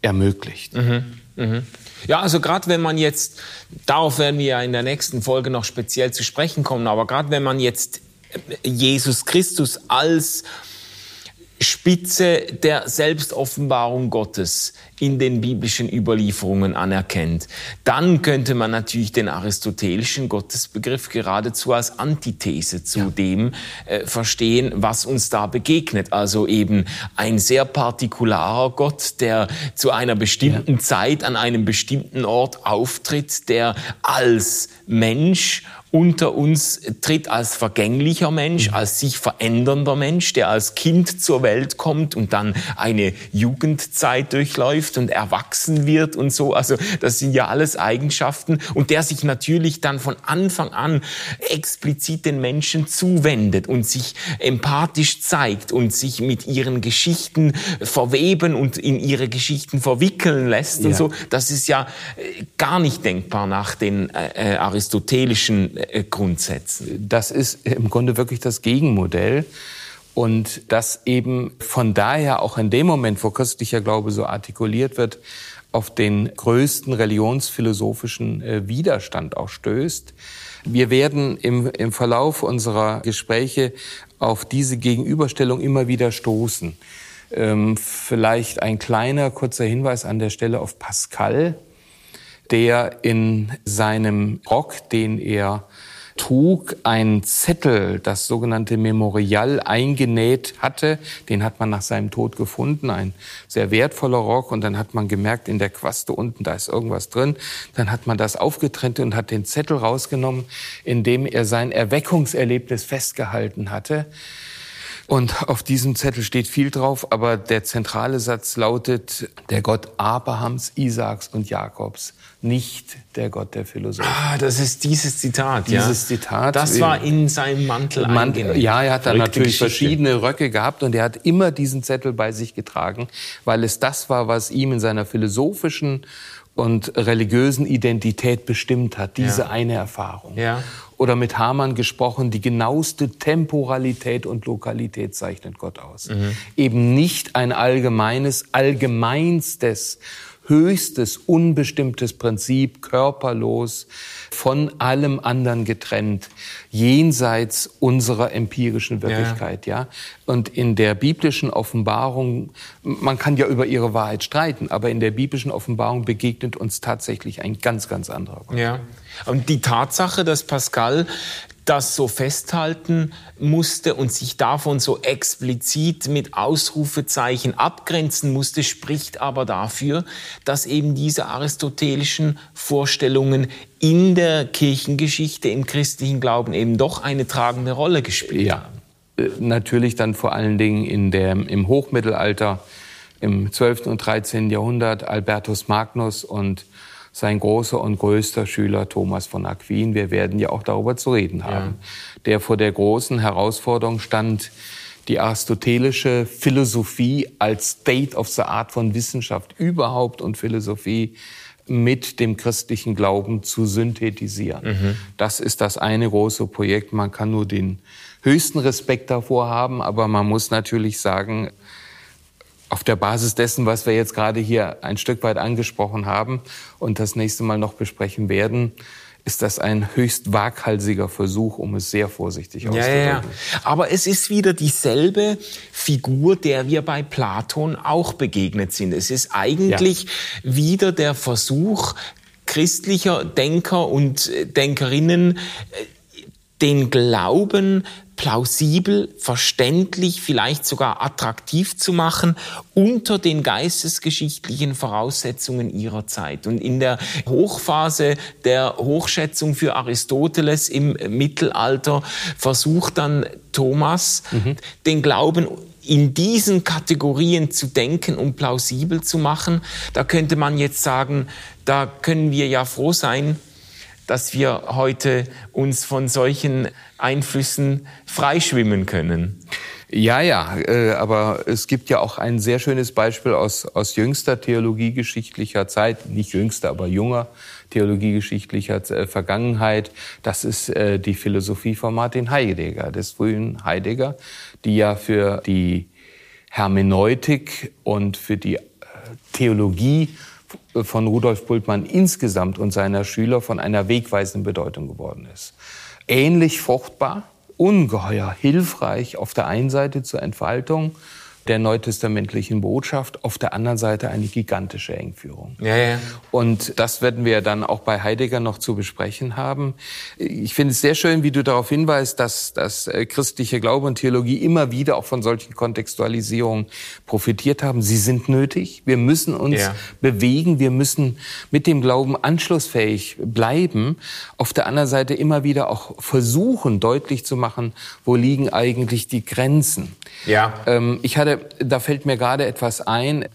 ermöglicht. Mhm. Mhm. Ja, also gerade wenn man jetzt, darauf werden wir ja in der nächsten Folge noch speziell zu sprechen kommen, aber gerade wenn man jetzt Jesus Christus als Spitze der Selbstoffenbarung Gottes in den biblischen Überlieferungen anerkennt, dann könnte man natürlich den aristotelischen Gottesbegriff geradezu als Antithese zu ja. dem äh, verstehen, was uns da begegnet. Also eben ein sehr partikularer Gott, der zu einer bestimmten ja. Zeit an einem bestimmten Ort auftritt, der als Mensch unter uns tritt als vergänglicher Mensch, mhm. als sich verändernder Mensch, der als Kind zur Welt kommt und dann eine Jugendzeit durchläuft und erwachsen wird und so. Also das sind ja alles Eigenschaften und der sich natürlich dann von Anfang an explizit den Menschen zuwendet und sich empathisch zeigt und sich mit ihren Geschichten verweben und in ihre Geschichten verwickeln lässt ja. und so. Das ist ja äh, gar nicht denkbar nach den äh, äh aristotelischen äh, Grundsätzen. Das ist im Grunde wirklich das Gegenmodell. Und das eben von daher auch in dem Moment, wo christlicher Glaube so artikuliert wird, auf den größten religionsphilosophischen äh, Widerstand auch stößt. Wir werden im, im Verlauf unserer Gespräche auf diese Gegenüberstellung immer wieder stoßen. Ähm, vielleicht ein kleiner kurzer Hinweis an der Stelle auf Pascal, der in seinem Rock, den er trug ein Zettel, das sogenannte Memorial, eingenäht hatte. Den hat man nach seinem Tod gefunden, ein sehr wertvoller Rock. Und dann hat man gemerkt, in der Quaste unten, da ist irgendwas drin. Dann hat man das aufgetrennt und hat den Zettel rausgenommen, in dem er sein Erweckungserlebnis festgehalten hatte. Und auf diesem Zettel steht viel drauf, aber der zentrale Satz lautet, der Gott Abrahams, Isaaks und Jakobs, nicht der Gott der Philosophen. Ah, das ist dieses Zitat, Dieses ja? Zitat. Das war in seinem Mantel Mantel, Ja, er hat dann natürlich Geschichte. verschiedene Röcke gehabt und er hat immer diesen Zettel bei sich getragen, weil es das war, was ihm in seiner philosophischen und religiösen Identität bestimmt hat, diese ja. eine Erfahrung. Ja. Oder mit Hamann gesprochen, die genaueste Temporalität und Lokalität zeichnet Gott aus. Mhm. Eben nicht ein allgemeines, allgemeinstes höchstes, unbestimmtes Prinzip, körperlos, von allem anderen getrennt, jenseits unserer empirischen Wirklichkeit, ja. ja. Und in der biblischen Offenbarung, man kann ja über ihre Wahrheit streiten, aber in der biblischen Offenbarung begegnet uns tatsächlich ein ganz, ganz anderer Gott. Ja. Und die Tatsache, dass Pascal das so festhalten musste und sich davon so explizit mit Ausrufezeichen abgrenzen musste, spricht aber dafür, dass eben diese aristotelischen Vorstellungen in der Kirchengeschichte, im christlichen Glauben eben doch eine tragende Rolle gespielt ja. haben. Äh, natürlich dann vor allen Dingen in der, im Hochmittelalter, im 12. und 13. Jahrhundert, Albertus Magnus und sein großer und größter Schüler Thomas von Aquin. Wir werden ja auch darüber zu reden haben, ja. der vor der großen Herausforderung stand, die aristotelische Philosophie als State of the Art von Wissenschaft überhaupt und Philosophie mit dem christlichen Glauben zu synthetisieren. Mhm. Das ist das eine große Projekt. Man kann nur den höchsten Respekt davor haben, aber man muss natürlich sagen, auf der Basis dessen, was wir jetzt gerade hier ein Stück weit angesprochen haben und das nächste Mal noch besprechen werden, ist das ein höchst waghalsiger Versuch, um es sehr vorsichtig auszudrücken. Ja, ja. Aber es ist wieder dieselbe Figur, der wir bei Platon auch begegnet sind. Es ist eigentlich ja. wieder der Versuch christlicher Denker und Denkerinnen, den Glauben plausibel, verständlich, vielleicht sogar attraktiv zu machen unter den geistesgeschichtlichen Voraussetzungen ihrer Zeit. Und in der Hochphase der Hochschätzung für Aristoteles im Mittelalter versucht dann Thomas, mhm. den Glauben in diesen Kategorien zu denken und plausibel zu machen. Da könnte man jetzt sagen, da können wir ja froh sein, dass wir heute uns von solchen Einflüssen freischwimmen können. Ja, ja, äh, aber es gibt ja auch ein sehr schönes Beispiel aus, aus jüngster theologiegeschichtlicher Zeit, nicht jüngster, aber junger theologiegeschichtlicher äh, Vergangenheit. Das ist äh, die Philosophie von Martin Heidegger, des frühen Heidegger, die ja für die Hermeneutik und für die Theologie von Rudolf Bultmann insgesamt und seiner Schüler von einer wegweisenden Bedeutung geworden ist. Ähnlich fruchtbar, ungeheuer hilfreich auf der einen Seite zur Entfaltung der neutestamentlichen Botschaft, auf der anderen Seite eine gigantische Engführung. Ja, ja. Und das werden wir dann auch bei Heidegger noch zu besprechen haben. Ich finde es sehr schön, wie du darauf hinweist, dass, dass äh, christliche Glaube und Theologie immer wieder auch von solchen Kontextualisierungen profitiert haben. Sie sind nötig. Wir müssen uns ja. bewegen. Wir müssen mit dem Glauben anschlussfähig bleiben. Auf der anderen Seite immer wieder auch versuchen, deutlich zu machen, wo liegen eigentlich die Grenzen. Ja. Ähm, ich hatte da fällt mir gerade etwas ein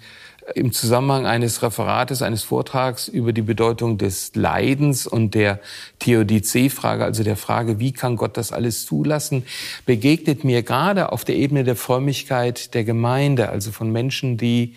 im Zusammenhang eines Referates, eines Vortrags über die Bedeutung des Leidens und der Theodizee-Frage, also der Frage, wie kann Gott das alles zulassen, begegnet mir gerade auf der Ebene der Frömmigkeit der Gemeinde, also von Menschen, die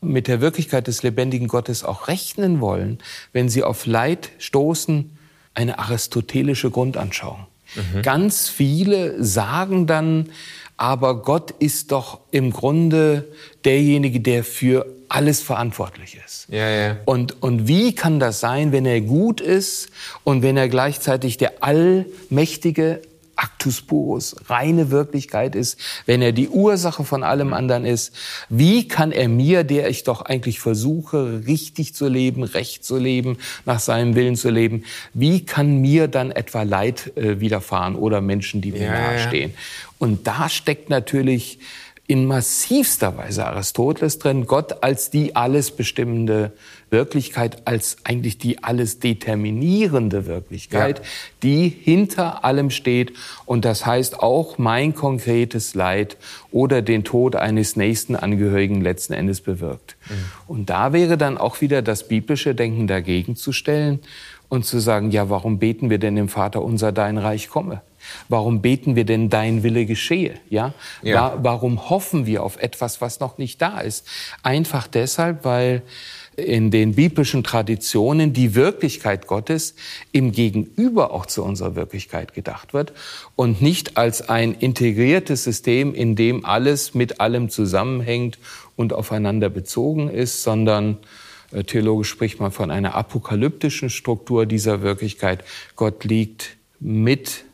mit der Wirklichkeit des lebendigen Gottes auch rechnen wollen, wenn sie auf Leid stoßen, eine aristotelische Grundanschauung. Mhm. Ganz viele sagen dann, aber Gott ist doch im Grunde derjenige, der für alles verantwortlich ist. Ja, ja. Und, und wie kann das sein, wenn er gut ist und wenn er gleichzeitig der allmächtige, Actus purus, reine Wirklichkeit ist, wenn er die Ursache von allem anderen ist, wie kann er mir, der ich doch eigentlich versuche, richtig zu leben, recht zu leben, nach seinem Willen zu leben, wie kann mir dann etwa Leid äh, widerfahren oder Menschen, die mir ja, nahestehen? Ja. Und da steckt natürlich in massivster Weise Aristoteles drin, Gott als die alles bestimmende Wirklichkeit, als eigentlich die alles determinierende Wirklichkeit, ja. die hinter allem steht. Und das heißt auch mein konkretes Leid oder den Tod eines nächsten Angehörigen letzten Endes bewirkt. Mhm. Und da wäre dann auch wieder das biblische Denken dagegen zu stellen und zu sagen, ja, warum beten wir denn dem Vater unser, dein Reich komme? Warum beten wir denn dein Wille geschehe? Ja? ja. Warum hoffen wir auf etwas, was noch nicht da ist? Einfach deshalb, weil in den biblischen Traditionen die Wirklichkeit Gottes im Gegenüber auch zu unserer Wirklichkeit gedacht wird und nicht als ein integriertes System, in dem alles mit allem zusammenhängt und aufeinander bezogen ist, sondern äh, theologisch spricht man von einer apokalyptischen Struktur dieser Wirklichkeit. Gott liegt mit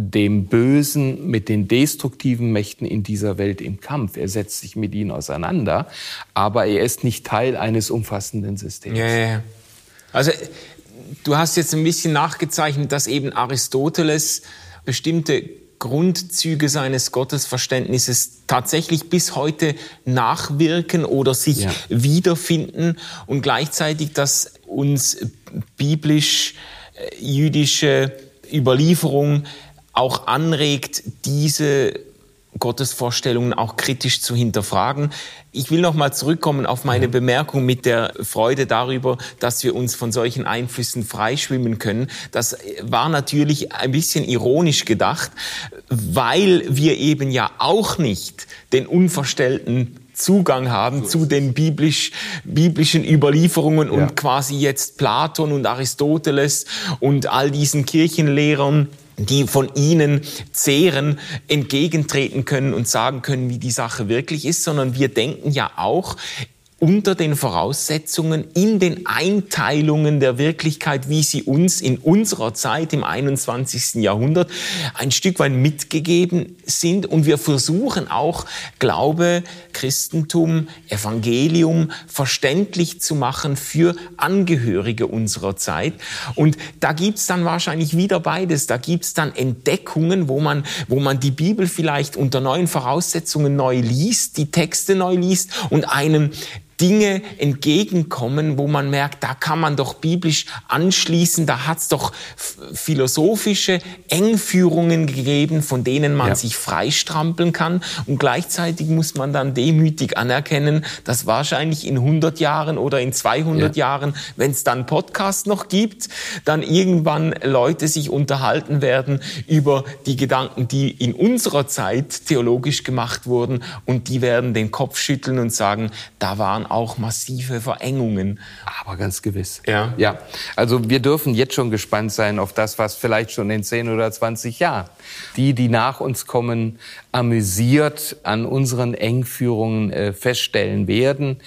dem Bösen, mit den destruktiven Mächten in dieser Welt im Kampf. Er setzt sich mit ihnen auseinander, aber er ist nicht Teil eines umfassenden Systems. Ja, ja. Also du hast jetzt ein bisschen nachgezeichnet, dass eben Aristoteles bestimmte Grundzüge seines Gottesverständnisses tatsächlich bis heute nachwirken oder sich ja. wiederfinden und gleichzeitig, dass uns biblisch-jüdische äh, Überlieferung auch anregt, diese Gottesvorstellungen auch kritisch zu hinterfragen. Ich will noch mal zurückkommen auf meine Bemerkung mit der Freude darüber, dass wir uns von solchen Einflüssen freischwimmen können. Das war natürlich ein bisschen ironisch gedacht, weil wir eben ja auch nicht den unverstellten Zugang haben zu den biblisch, biblischen Überlieferungen und ja. quasi jetzt Platon und Aristoteles und all diesen Kirchenlehrern die von ihnen zehren, entgegentreten können und sagen können, wie die Sache wirklich ist, sondern wir denken ja auch unter den Voraussetzungen, in den Einteilungen der Wirklichkeit, wie sie uns in unserer Zeit im 21. Jahrhundert ein Stück weit mitgegeben sind. Und wir versuchen auch Glaube, Christentum, Evangelium verständlich zu machen für Angehörige unserer Zeit. Und da gibt's dann wahrscheinlich wieder beides. Da gibt's dann Entdeckungen, wo man, wo man die Bibel vielleicht unter neuen Voraussetzungen neu liest, die Texte neu liest und einem Dinge entgegenkommen, wo man merkt, da kann man doch biblisch anschließen, da hat es doch philosophische Engführungen gegeben, von denen man ja. sich freistrampeln kann. Und gleichzeitig muss man dann demütig anerkennen, dass wahrscheinlich in 100 Jahren oder in 200 ja. Jahren, wenn es dann Podcast noch gibt, dann irgendwann Leute sich unterhalten werden über die Gedanken, die in unserer Zeit theologisch gemacht wurden und die werden den Kopf schütteln und sagen, da waren auch massive Verengungen. Aber ganz gewiss. Ja. Ja. Also wir dürfen jetzt schon gespannt sein auf das, was vielleicht schon in 10 oder 20 Jahren die, die nach uns kommen, amüsiert an unseren Engführungen äh, feststellen werden.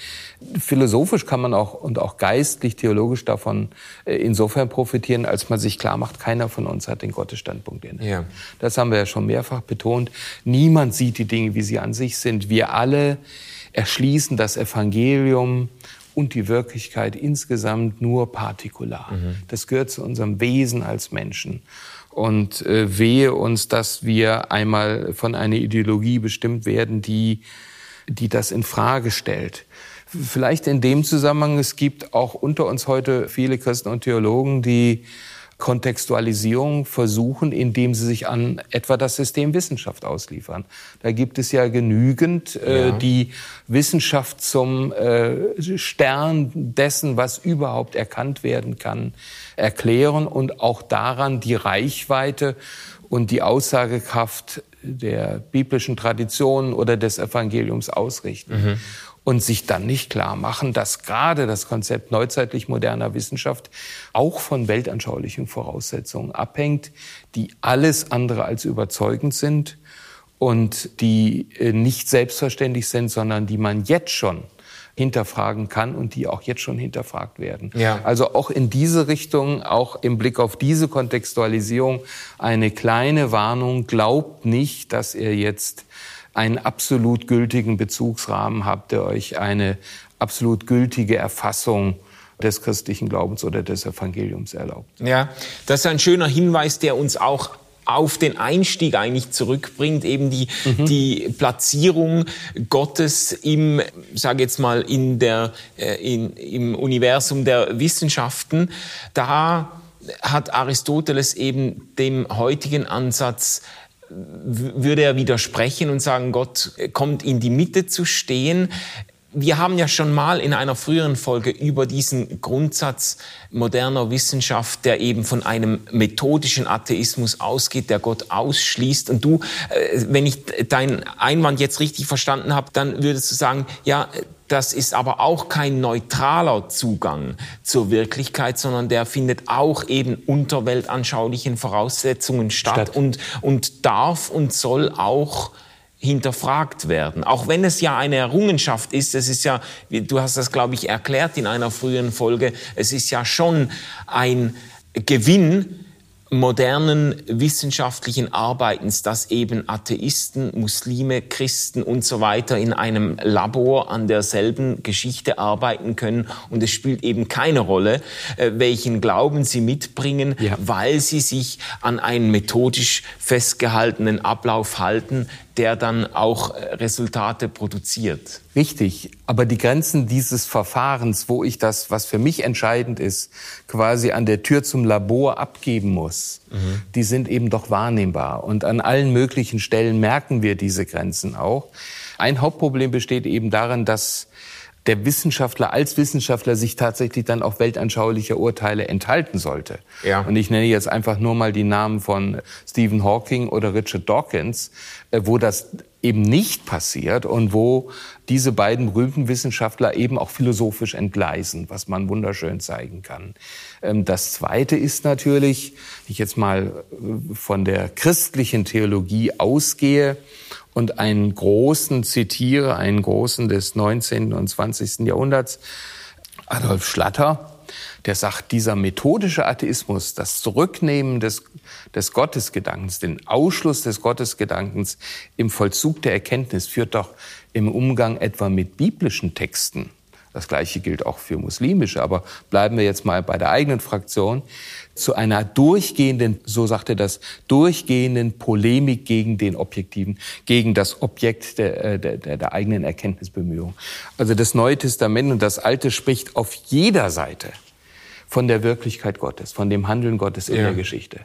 Philosophisch kann man auch und auch geistlich, theologisch davon äh, insofern profitieren, als man sich klar macht, keiner von uns hat den Gottesstandpunkt inne. Ja. Das haben wir ja schon mehrfach betont. Niemand sieht die Dinge, wie sie an sich sind. Wir alle erschließen das Evangelium und die Wirklichkeit insgesamt nur partikular. Das gehört zu unserem Wesen als Menschen. Und äh, wehe uns, dass wir einmal von einer Ideologie bestimmt werden, die, die das in Frage stellt. Vielleicht in dem Zusammenhang, es gibt auch unter uns heute viele Christen und Theologen, die Kontextualisierung versuchen, indem sie sich an etwa das System Wissenschaft ausliefern. Da gibt es ja genügend, äh, Ja. die Wissenschaft zum äh, Stern dessen, was überhaupt erkannt werden kann, erklären und auch daran die Reichweite und die Aussagekraft der biblischen Traditionen oder des Evangeliums ausrichten. Und sich dann nicht klar machen, dass gerade das Konzept neuzeitlich moderner Wissenschaft auch von weltanschaulichen Voraussetzungen abhängt, die alles andere als überzeugend sind und die äh, nicht selbstverständlich sind, sondern die man jetzt schon hinterfragen kann und die auch jetzt schon hinterfragt werden. Ja. Also auch in diese Richtung, auch im Blick auf diese Kontextualisierung, eine kleine Warnung. Glaubt nicht, dass ihr jetzt einen absolut gültigen Bezugsrahmen habt, der euch eine absolut gültige Erfassung des christlichen Glaubens oder des Evangeliums erlaubt. Ja, das ist ein schöner Hinweis, der uns auch auf den Einstieg eigentlich zurückbringt, eben die, die Platzierung Gottes im, sage jetzt mal, in der, äh, in, im Universum der Wissenschaften. Da hat Aristoteles eben dem heutigen Ansatz würde er widersprechen und sagen, Gott kommt in die Mitte zu stehen. Wir haben ja schon mal in einer früheren Folge über diesen Grundsatz moderner Wissenschaft, der eben von einem methodischen Atheismus ausgeht, der Gott ausschließt. Und du, äh, wenn ich deinen Einwand jetzt richtig verstanden habe, dann würdest du sagen, ja, das ist aber auch kein neutraler Zugang zur Wirklichkeit, sondern der findet auch eben unter weltanschaulichen Voraussetzungen statt, Statt. Und, und darf und soll auch hinterfragt werden. Auch wenn es ja eine Errungenschaft ist, es ist ja, wie- du hast das, glaube ich, erklärt in einer früheren Folge, es ist ja schon ein Gewinn modernen wissenschaftlichen Arbeitens, dass eben Atheisten, Muslime, Christen und so weiter in einem Labor an derselben Geschichte arbeiten können. Und es spielt eben keine Rolle, äh, welchen Glauben sie mitbringen, Ja. weil sie sich an einen methodisch festgehaltenen Ablauf halten, der dann auch äh, Resultate produziert. Richtig, aber die Grenzen dieses Verfahrens, wo ich das, was für mich entscheidend ist, quasi an der Tür zum Labor abgeben muss, die sind eben doch wahrnehmbar. Und an allen möglichen Stellen merken wir diese Grenzen auch. Ein Hauptproblem besteht eben darin, dass der Wissenschaftler als Wissenschaftler sich tatsächlich dann auch weltanschaulicher Urteile enthalten sollte. Ja. Und ich nenne jetzt einfach nur mal die Namen von Stephen Hawking oder Richard Dawkins, äh, wo das eben nicht passiert und wo diese beiden berühmten Wissenschaftler eben auch philosophisch entgleisen, was man wunderschön zeigen kann. Ähm, Das Zweite ist natürlich, wenn ich jetzt mal äh, von der christlichen Theologie ausgehe und einen großen zitiere, einen großen des 19. und 20. Jahrhunderts, Adolf Schlatter, der sagt, dieser methodische Atheismus, das Zurücknehmen des, des Gottesgedankens, den Ausschluss des Gottesgedankens im Vollzug der Erkenntnis führt doch im Umgang etwa mit biblischen Texten, das Gleiche gilt auch für muslimische, aber bleiben wir jetzt mal bei der eigenen Fraktion, zu einer durchgehenden, so sagt er das, durchgehenden Polemik gegen den Objektiven, gegen das Objekt der, äh, der, der, der eigenen Erkenntnisbemühung. Also das Neue Testament und das Alte spricht auf jeder Seite von der Wirklichkeit Gottes, von dem Handeln Gottes in Ja. der Geschichte.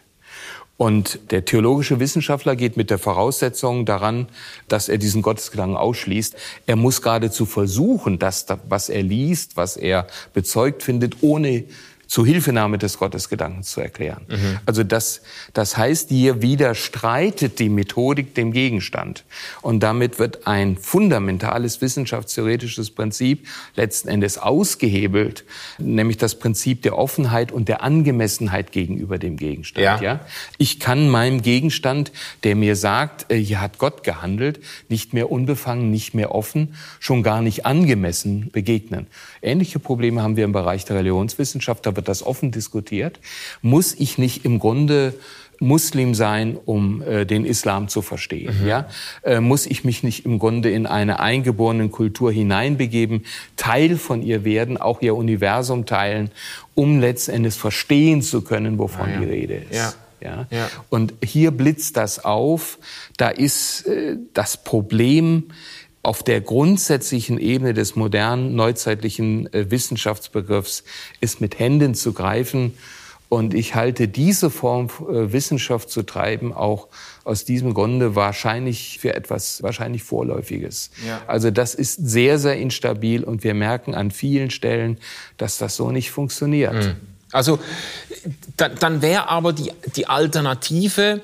Und der theologische Wissenschaftler geht mit der Voraussetzung daran, dass er diesen Gottesgedanken ausschließt. Er muss geradezu versuchen, das, was er liest, was er bezeugt findet, ohne Zuhilfenahme des Gottesgedankens zu erklären. Mhm. Also das, das heißt, hier widerstreitet die Methodik dem Gegenstand. Und damit wird ein fundamentales wissenschaftstheoretisches Prinzip letzten Endes ausgehebelt, nämlich das Prinzip der Offenheit und der Angemessenheit gegenüber dem Gegenstand. Ja. ja? Ich kann meinem Gegenstand, der mir sagt, äh, hier hat Gott gehandelt, nicht mehr unbefangen, nicht mehr offen, schon gar nicht angemessen begegnen. Ähnliche Probleme haben wir im Bereich der Religionswissenschaft. Wird das offen diskutiert. Muss ich nicht im Grunde Muslim sein, um äh, den Islam zu verstehen. Mhm. Ja? Äh, muss ich mich nicht im Grunde in eine eingeborene Kultur hineinbegeben, Teil von ihr werden, auch ihr Universum teilen, um letztendlich verstehen zu können, wovon ah, ja. die Rede ist. Ja. Ja? ja? Und hier blitzt das auf. Da ist äh, das Problem auf der grundsätzlichen Ebene des modernen, neuzeitlichen äh, Wissenschaftsbegriffs ist mit Händen zu greifen. Und ich halte diese Form, äh, Wissenschaft zu treiben, auch aus diesem Grunde wahrscheinlich für etwas wahrscheinlich Vorläufiges. Ja. Also das ist sehr, sehr instabil und wir merken an vielen Stellen, dass das so nicht funktioniert. Mhm. Also dann, dann wäre aber die, die Alternative,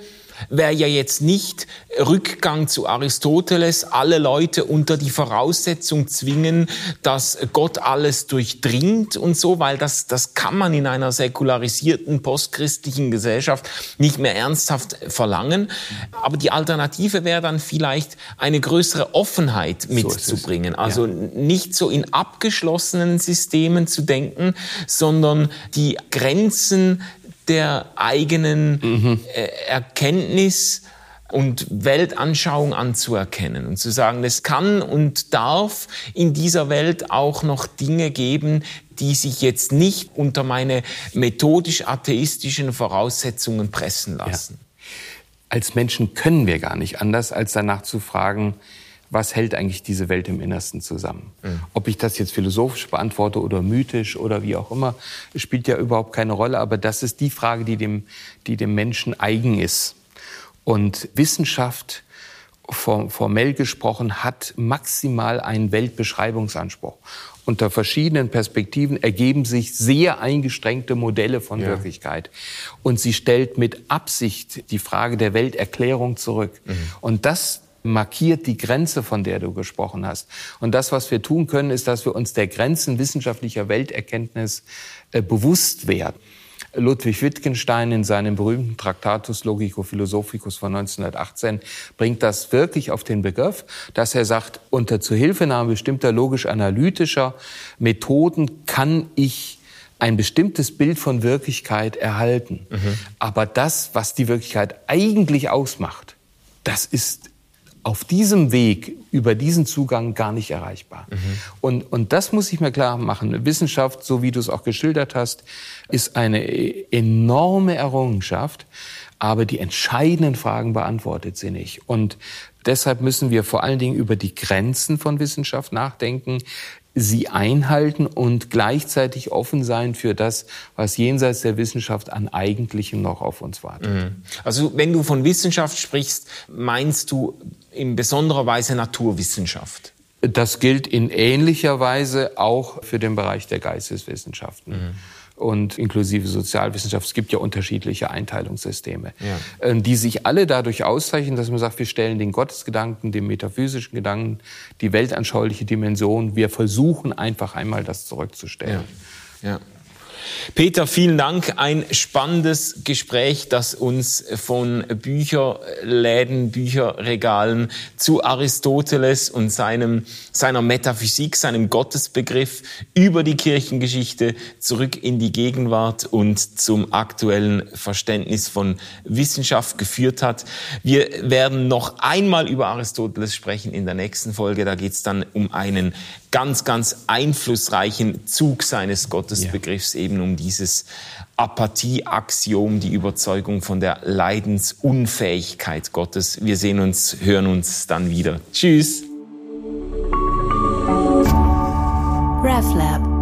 wäre ja jetzt nicht Rückgang zu Aristoteles, alle Leute unter die Voraussetzung zwingen, dass Gott alles durchdringt und so, weil das, das kann man in einer säkularisierten postchristlichen Gesellschaft nicht mehr ernsthaft verlangen. Aber die Alternative wäre dann vielleicht eine größere Offenheit mitzubringen. So also ja. nicht so in abgeschlossenen Systemen zu denken, sondern die Grenzen der eigenen mhm. äh, Erkenntnis und Weltanschauung anzuerkennen und zu sagen, es kann und darf in dieser Welt auch noch Dinge geben, die sich jetzt nicht unter meine methodisch-atheistischen Voraussetzungen pressen lassen. Ja. Als Menschen können wir gar nicht anders, als danach zu fragen, was hält eigentlich diese Welt im Innersten zusammen? Mhm. Ob ich das jetzt philosophisch beantworte oder mythisch oder wie auch immer, spielt ja überhaupt keine Rolle. Aber das ist die Frage, die dem, die dem Menschen eigen ist. Und Wissenschaft, formell gesprochen, hat maximal einen Weltbeschreibungsanspruch. Unter verschiedenen Perspektiven ergeben sich sehr eingestrengte Modelle von ja. Wirklichkeit. Und sie stellt mit Absicht die Frage der Welterklärung zurück. Mhm. Und das markiert die Grenze, von der du gesprochen hast. Und das, was wir tun können, ist, dass wir uns der Grenzen wissenschaftlicher Welterkenntnis äh, bewusst werden. Ludwig Wittgenstein in seinem berühmten Tractatus Logico Philosophicus von 1918 bringt das wirklich auf den Begriff, dass er sagt, unter Zuhilfenahme bestimmter logisch-analytischer Methoden kann ich ein bestimmtes Bild von Wirklichkeit erhalten. Mhm. Aber das, was die Wirklichkeit eigentlich ausmacht, das ist auf diesem Weg über diesen Zugang gar nicht erreichbar. Mhm. Und, und das muss ich mir klar machen. Wissenschaft, so wie du es auch geschildert hast, ist eine enorme Errungenschaft, aber die entscheidenden Fragen beantwortet sie nicht. Und deshalb müssen wir vor allen Dingen über die Grenzen von Wissenschaft nachdenken, sie einhalten und gleichzeitig offen sein für das, was jenseits der Wissenschaft an Eigentlichem noch auf uns wartet. Mhm. Also wenn du von Wissenschaft sprichst, meinst du in besonderer Weise Naturwissenschaft? Das gilt in ähnlicher Weise auch für den Bereich der Geisteswissenschaften. Mhm und inklusive Sozialwissenschaft. Es gibt ja unterschiedliche Einteilungssysteme, ja. Ähm, die sich alle dadurch auszeichnen, dass man sagt, wir stellen den Gottesgedanken, den metaphysischen Gedanken, die weltanschauliche Dimension, wir versuchen einfach einmal das zurückzustellen. Ja. ja. Peter, vielen Dank. Ein spannendes Gespräch, das uns von Bücherläden, Bücherregalen zu Aristoteles und seinem, seiner Metaphysik, seinem Gottesbegriff über die Kirchengeschichte zurück in die Gegenwart und zum aktuellen Verständnis von Wissenschaft geführt hat. Wir werden noch einmal über Aristoteles sprechen in der nächsten Folge. Da geht es dann um einen ganz, ganz einflussreichen Zug seines Gottesbegriffs, ja. eben um dieses Apathie-Axiom, die Überzeugung von der Leidensunfähigkeit Gottes. Wir sehen uns, hören uns dann wieder. Tschüss. RefLab